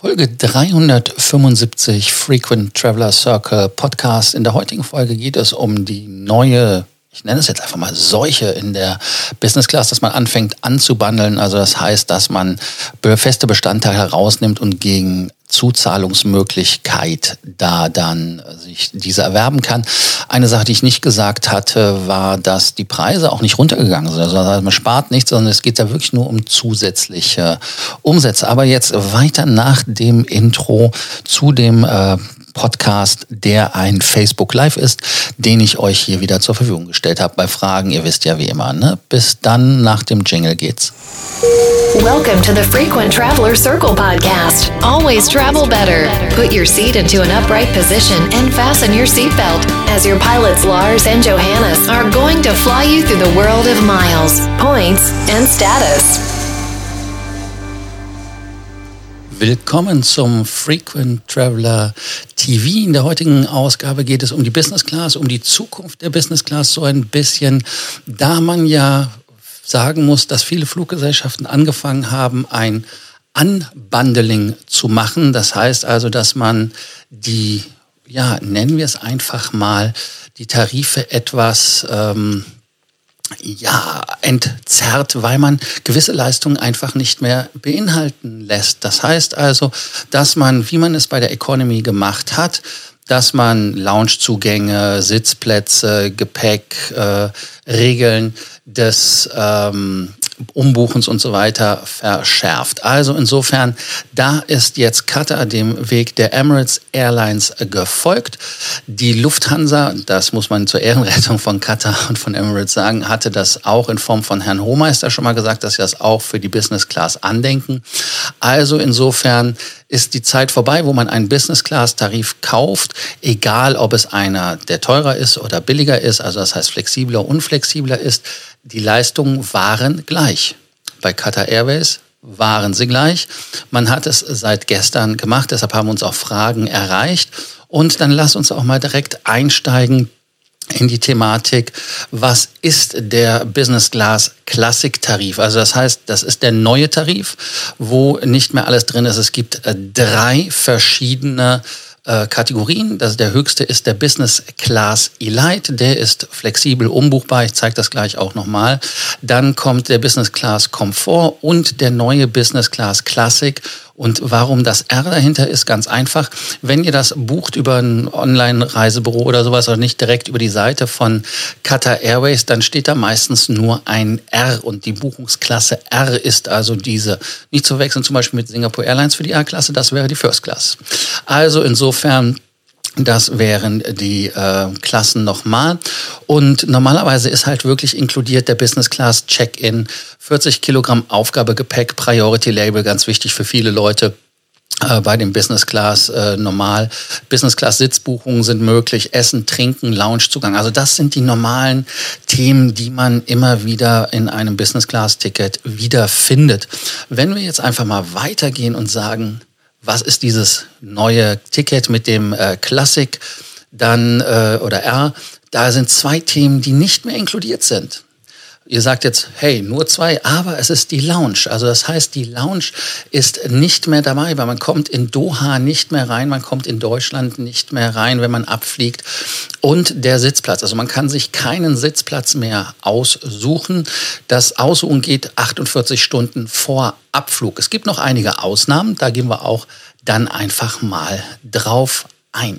Folge 375 Frequent Traveler Circle Podcast. In der heutigen Folge geht es um die neue, ich nenne es jetzt einfach mal Seuche in der Business Class, dass man anfängt anzubandeln. Also das heißt, dass man feste Bestandteile herausnimmt und gegen Zuzahlungsmöglichkeit da dann sich diese erwerben kann. Eine Sache, die ich nicht gesagt hatte, war, dass die Preise auch nicht runtergegangen sind. Also man spart nichts, sondern es geht da wirklich nur um zusätzliche Umsätze. Aber jetzt weiter nach dem Intro zu dem äh, Podcast, der ein Facebook Live ist, den ich euch hier wieder zur Verfügung gestellt habe bei Fragen. Ihr wisst ja wie immer. Ne? Bis dann nach dem Jingle geht's. Welcome to the Frequent Traveler Circle podcast. Always travel better. Put your seat into an upright position and fasten your seatbelt as your pilots Lars and Johannes are going to fly you through the world of miles, points, and status. Willkommen zum Frequent Traveler TV. In der heutigen Ausgabe geht es um die Business Class, um die Zukunft der Business Class so ein bisschen, da man ja sagen muss, dass viele Fluggesellschaften angefangen haben, ein Unbundling zu machen. Das heißt also, dass man die, ja, nennen wir es einfach mal, die Tarife etwas ähm, ja, entzerrt, weil man gewisse Leistungen einfach nicht mehr beinhalten lässt. Das heißt also, dass man, wie man es bei der Economy gemacht hat, dass man Loungezugänge, Sitzplätze, Gepäck, äh, Regeln des ähm, Umbuchens und so weiter verschärft. Also insofern, da ist jetzt Qatar dem Weg der Emirates Airlines gefolgt. Die Lufthansa, das muss man zur Ehrenrettung von Qatar und von Emirates sagen, hatte das auch in Form von Herrn Hohmeister schon mal gesagt, dass sie das auch für die Business Class andenken. Also insofern ist die Zeit vorbei, wo man einen Business Class Tarif kauft, egal ob es einer, der teurer ist oder billiger ist, also das heißt flexibler, unflexibler ist. Die Leistungen waren gleich. Bei Qatar Airways waren sie gleich. Man hat es seit gestern gemacht, deshalb haben uns auch Fragen erreicht. Und dann lass uns auch mal direkt einsteigen in die Thematik, was ist der Business Class Classic Tarif? Also das heißt, das ist der neue Tarif, wo nicht mehr alles drin ist. Es gibt äh, drei verschiedene äh, Kategorien. Das, der höchste ist der Business Class Elite. Der ist flexibel umbuchbar. Ich zeige das gleich auch nochmal. Dann kommt der Business Class Komfort und der neue Business Class Classic. Und warum das R dahinter ist, ganz einfach. Wenn ihr das bucht über ein Online-Reisebüro oder sowas oder nicht direkt über die Seite von Qatar Airways, dann steht da meistens nur ein R und die Buchungsklasse R ist also diese. Nicht zu wechseln zum Beispiel mit Singapore Airlines für die R-Klasse, das wäre die First Class. Also insofern das wären die äh, Klassen nochmal. Und normalerweise ist halt wirklich inkludiert der Business Class Check-in, 40 Kilogramm Aufgabegepäck, Priority Label, ganz wichtig für viele Leute äh, bei dem Business Class äh, normal. Business Class Sitzbuchungen sind möglich, Essen, Trinken, Loungezugang. Also das sind die normalen Themen, die man immer wieder in einem Business Class Ticket wiederfindet. Wenn wir jetzt einfach mal weitergehen und sagen, was ist dieses neue Ticket mit dem äh, Classic dann äh, oder R. Da sind zwei Themen, die nicht mehr inkludiert sind. Ihr sagt jetzt, hey, nur zwei, aber es ist die Lounge. Also das heißt, die Lounge ist nicht mehr dabei, weil man kommt in Doha nicht mehr rein, man kommt in Deutschland nicht mehr rein, wenn man abfliegt. Und der Sitzplatz, also man kann sich keinen Sitzplatz mehr aussuchen. Das Aussuchen geht 48 Stunden vor Abflug. Es gibt noch einige Ausnahmen, da gehen wir auch dann einfach mal drauf ein.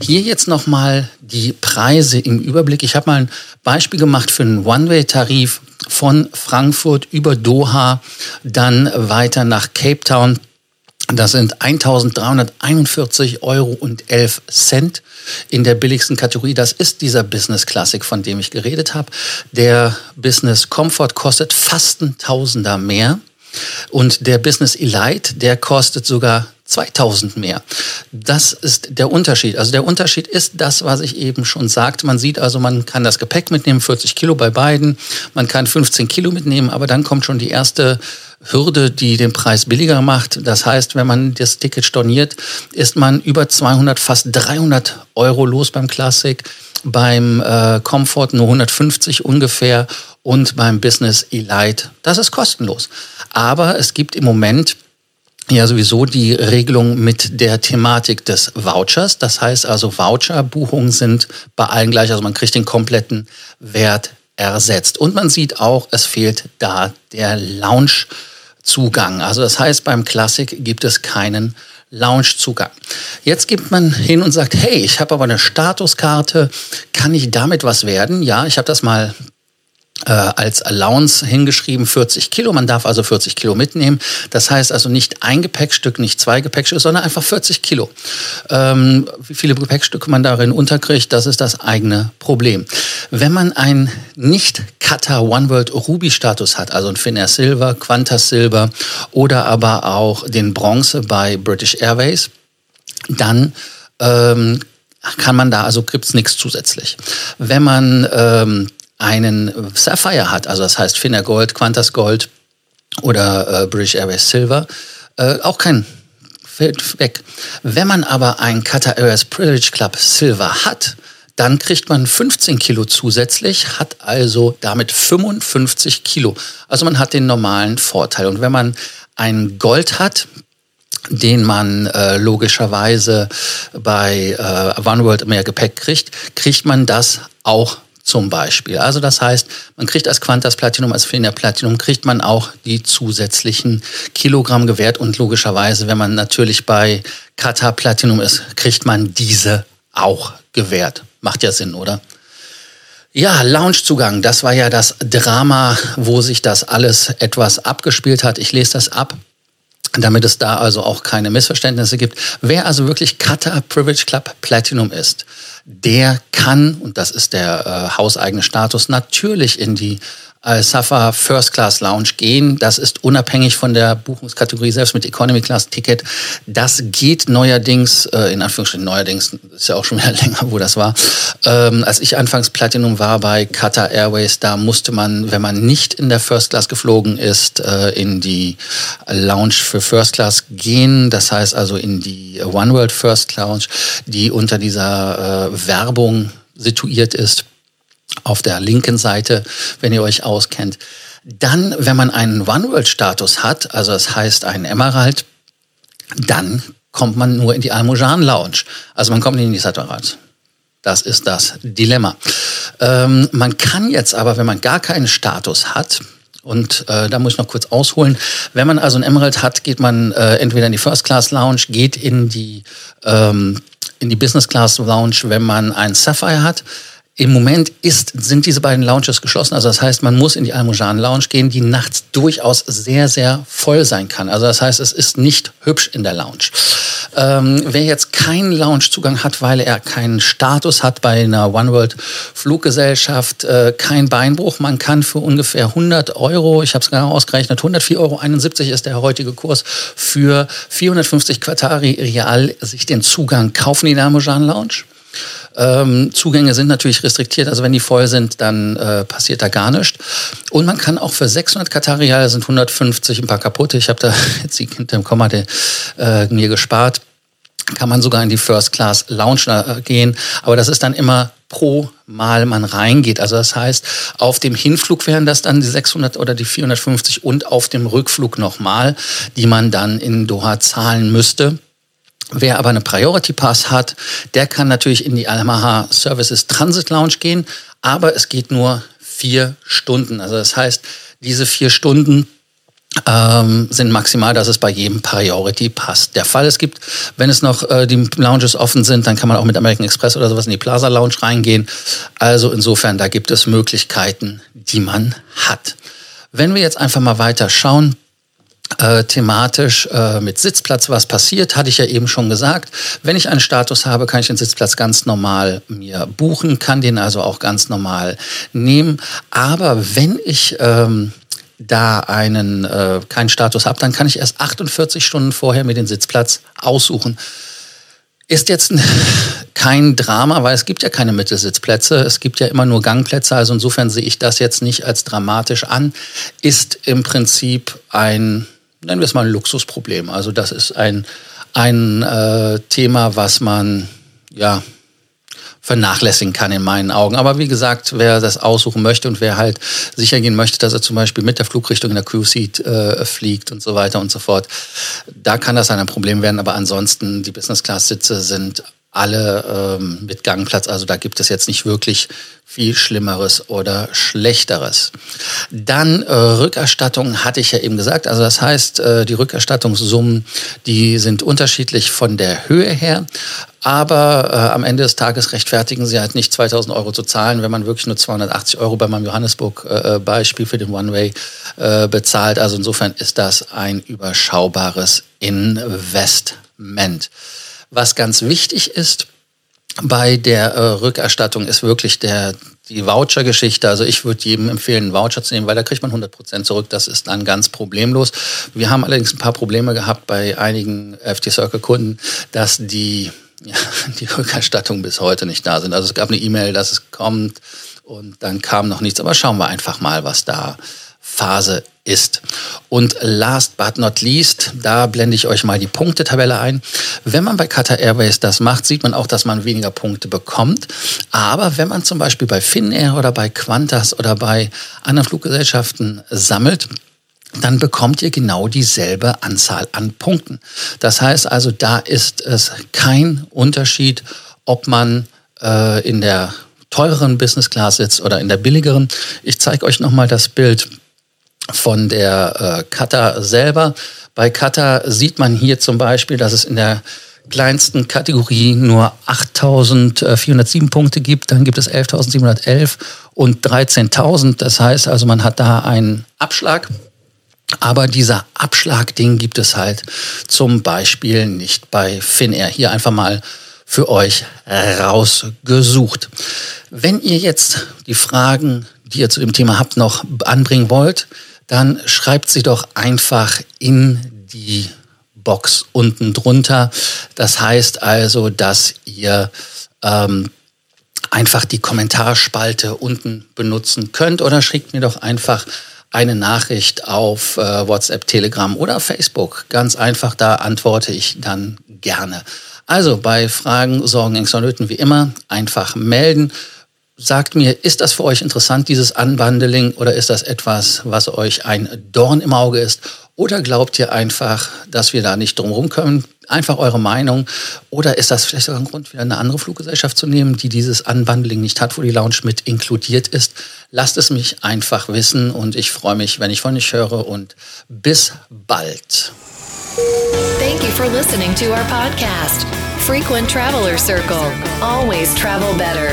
Hier jetzt nochmal die Preise im Überblick. Ich habe mal ein Beispiel gemacht für einen One-Way-Tarif von Frankfurt über Doha, dann weiter nach Cape Town. Das sind 1341 Euro und 11 Cent in der billigsten Kategorie. Das ist dieser Business Classic, von dem ich geredet habe. Der Business Comfort kostet fast ein Tausender mehr. Und der Business Elite, der kostet sogar 2000 mehr. Das ist der Unterschied. Also der Unterschied ist das, was ich eben schon sagte. Man sieht also, man kann das Gepäck mitnehmen, 40 Kilo bei beiden. Man kann 15 Kilo mitnehmen, aber dann kommt schon die erste Hürde, die den Preis billiger macht. Das heißt, wenn man das Ticket storniert, ist man über 200, fast 300 Euro los beim Classic, beim äh, Comfort nur 150 ungefähr und beim Business Elite, das ist kostenlos. Aber es gibt im Moment ja sowieso die Regelung mit der Thematik des Vouchers. Das heißt also, Voucher-Buchungen sind bei allen gleich. Also man kriegt den kompletten Wert ersetzt. Und man sieht auch, es fehlt da der Lounge-Zugang. Also das heißt, beim Classic gibt es keinen Lounge-Zugang. Jetzt gibt man hin und sagt, hey, ich habe aber eine Statuskarte, kann ich damit was werden? Ja, ich habe das mal äh, als Allowance hingeschrieben 40 Kilo. Man darf also 40 Kilo mitnehmen. Das heißt also nicht ein Gepäckstück, nicht zwei Gepäckstücke, sondern einfach 40 Kilo. Ähm, wie viele Gepäckstücke man darin unterkriegt, das ist das eigene Problem. Wenn man einen nicht Qatar One World Ruby Status hat, also ein Finnair Silver, Qantas Silber oder aber auch den Bronze bei British Airways, dann ähm, kann man da, also gibt's nichts zusätzlich. Wenn man ähm, einen Sapphire hat, also das heißt Finnair Gold, Qantas Gold oder äh, British Airways Silver, äh, auch kein fällt weg. Wenn man aber einen Qatar Airways Privilege Club Silver hat, dann kriegt man 15 Kilo zusätzlich, hat also damit 55 Kilo. Also man hat den normalen Vorteil. Und wenn man einen Gold hat, den man äh, logischerweise bei äh, OneWorld mehr Gepäck kriegt, kriegt man das auch zum Beispiel. Also das heißt, man kriegt als Quantas Platinum, als Finja Platinum, kriegt man auch die zusätzlichen Kilogramm gewährt und logischerweise, wenn man natürlich bei Qatar Platinum ist, kriegt man diese auch gewährt. Macht ja Sinn, oder? Ja, Loungezugang, das war ja das Drama, wo sich das alles etwas abgespielt hat. Ich lese das ab damit es da also auch keine Missverständnisse gibt. Wer also wirklich Qatar Privilege Club Platinum ist, der kann, und das ist der äh, hauseigene Status, natürlich in die Safa First Class Lounge gehen. Das ist unabhängig von der Buchungskategorie, selbst mit Economy Class Ticket. Das geht neuerdings, äh, in Anführungsstrichen neuerdings, ist ja auch schon wieder länger, wo das war. Ähm, als ich anfangs Platinum war bei Qatar Airways, da musste man, wenn man nicht in der First Class geflogen ist, äh, in die Lounge für First Class gehen. Das heißt also in die One World First Lounge, die unter dieser äh, Werbung situiert ist auf der linken Seite, wenn ihr euch auskennt. Dann, wenn man einen One-World-Status hat, also das heißt einen Emerald, dann kommt man nur in die Almojan Lounge. Also man kommt nicht in die Satarat. Das ist das Dilemma. Ähm, man kann jetzt aber, wenn man gar keinen Status hat, und äh, da muss ich noch kurz ausholen. Wenn man also einen Emerald hat, geht man äh, entweder in die First Class Lounge, geht in die ähm, in die Business Class Lounge, wenn man einen Sapphire hat. Im Moment ist, sind diese beiden Lounges geschlossen. Also das heißt, man muss in die Almojan Lounge gehen, die nachts durchaus sehr, sehr voll sein kann. Also das heißt, es ist nicht hübsch in der Lounge. Ähm, wer jetzt keinen Loungezugang hat, weil er keinen Status hat bei einer One World Fluggesellschaft, äh, kein Beinbruch, man kann für ungefähr 100 Euro, ich habe es genau ausgerechnet, 104,71 Euro ist der heutige Kurs, für 450 Quartari Real sich den Zugang kaufen in die Almojan Lounge. Ähm, Zugänge sind natürlich restriktiert, also wenn die voll sind, dann äh, passiert da gar nichts. Und man kann auch für 600 Katarial, sind 150 ein paar kaputte, ich habe da jetzt die hinter dem Komma äh, mir gespart, kann man sogar in die First Class Lounge äh, gehen, aber das ist dann immer pro Mal man reingeht. Also das heißt, auf dem Hinflug wären das dann die 600 oder die 450 und auf dem Rückflug nochmal, die man dann in Doha zahlen müsste. Wer aber eine Priority Pass hat, der kann natürlich in die Almaha Services Transit Lounge gehen, aber es geht nur vier Stunden. Also das heißt, diese vier Stunden ähm, sind maximal, dass es bei jedem Priority Pass der Fall. Es gibt, wenn es noch äh, die Lounges offen sind, dann kann man auch mit American Express oder sowas in die Plaza Lounge reingehen. Also insofern, da gibt es Möglichkeiten, die man hat. Wenn wir jetzt einfach mal weiter schauen, äh, thematisch äh, mit Sitzplatz was passiert, hatte ich ja eben schon gesagt. Wenn ich einen Status habe, kann ich den Sitzplatz ganz normal mir buchen, kann den also auch ganz normal nehmen. Aber wenn ich ähm, da einen äh, keinen Status habe, dann kann ich erst 48 Stunden vorher mir den Sitzplatz aussuchen. Ist jetzt kein Drama, weil es gibt ja keine Mittelsitzplätze, es gibt ja immer nur Gangplätze, also insofern sehe ich das jetzt nicht als dramatisch an. Ist im Prinzip ein nennen wir es mal ein Luxusproblem. Also das ist ein, ein äh, Thema, was man, ja, vernachlässigen kann in meinen Augen. Aber wie gesagt, wer das aussuchen möchte und wer halt sicher gehen möchte, dass er zum Beispiel mit der Flugrichtung in der Crew Seat äh, fliegt und so weiter und so fort, da kann das ein Problem werden. Aber ansonsten, die Business Class Sitze sind alle ähm, mit Gangplatz. Also da gibt es jetzt nicht wirklich viel Schlimmeres oder Schlechteres. Dann äh, Rückerstattung hatte ich ja eben gesagt. Also das heißt, äh, die Rückerstattungssummen, die sind unterschiedlich von der Höhe her. Aber äh, am Ende des Tages rechtfertigen sie halt nicht 2000 Euro zu zahlen, wenn man wirklich nur 280 Euro bei meinem Johannesburg-Beispiel äh, für den One-Way äh, bezahlt. Also insofern ist das ein überschaubares Investment. Was ganz wichtig ist bei der äh, Rückerstattung ist wirklich der, die Voucher-Geschichte. Also ich würde jedem empfehlen, einen Voucher zu nehmen, weil da kriegt man 100 Prozent zurück. Das ist dann ganz problemlos. Wir haben allerdings ein paar Probleme gehabt bei einigen FT Circle-Kunden, dass die ja, die Rückerstattung bis heute nicht da sind. Also es gab eine E-Mail, dass es kommt und dann kam noch nichts. Aber schauen wir einfach mal, was da Phase ist. Und last but not least, da blende ich euch mal die Punktetabelle ein. Wenn man bei Qatar Airways das macht, sieht man auch, dass man weniger Punkte bekommt. Aber wenn man zum Beispiel bei Finnair oder bei Qantas oder bei anderen Fluggesellschaften sammelt, dann bekommt ihr genau dieselbe Anzahl an Punkten. Das heißt also, da ist es kein Unterschied, ob man äh, in der teureren Business Class sitzt oder in der billigeren. Ich zeige euch nochmal das Bild von der äh, Kata selber. Bei Kata sieht man hier zum Beispiel, dass es in der kleinsten Kategorie nur 8.407 Punkte gibt, dann gibt es 11.711 und 13.000. Das heißt also, man hat da einen Abschlag. Aber dieser Abschlag, den gibt es halt zum Beispiel nicht bei Finnair. Hier einfach mal für euch rausgesucht. Wenn ihr jetzt die Fragen, die ihr zu dem Thema habt, noch anbringen wollt, dann schreibt sie doch einfach in die Box unten drunter. Das heißt also, dass ihr ähm, einfach die Kommentarspalte unten benutzen könnt oder schickt mir doch einfach eine Nachricht auf äh, WhatsApp, Telegram oder Facebook. Ganz einfach, da antworte ich dann gerne. Also bei Fragen, Sorgen, Ängsten und Nöten wie immer einfach melden sagt mir, ist das für euch interessant, dieses Unbundling, oder ist das etwas, was euch ein Dorn im Auge ist? Oder glaubt ihr einfach, dass wir da nicht drumherum können? Einfach eure Meinung. Oder ist das vielleicht sogar ein Grund, wieder eine andere Fluggesellschaft zu nehmen, die dieses Unbundling nicht hat, wo die Lounge mit inkludiert ist? Lasst es mich einfach wissen und ich freue mich, wenn ich von euch höre und bis bald. Thank you for listening to our podcast, Frequent Traveler Circle. Always travel better.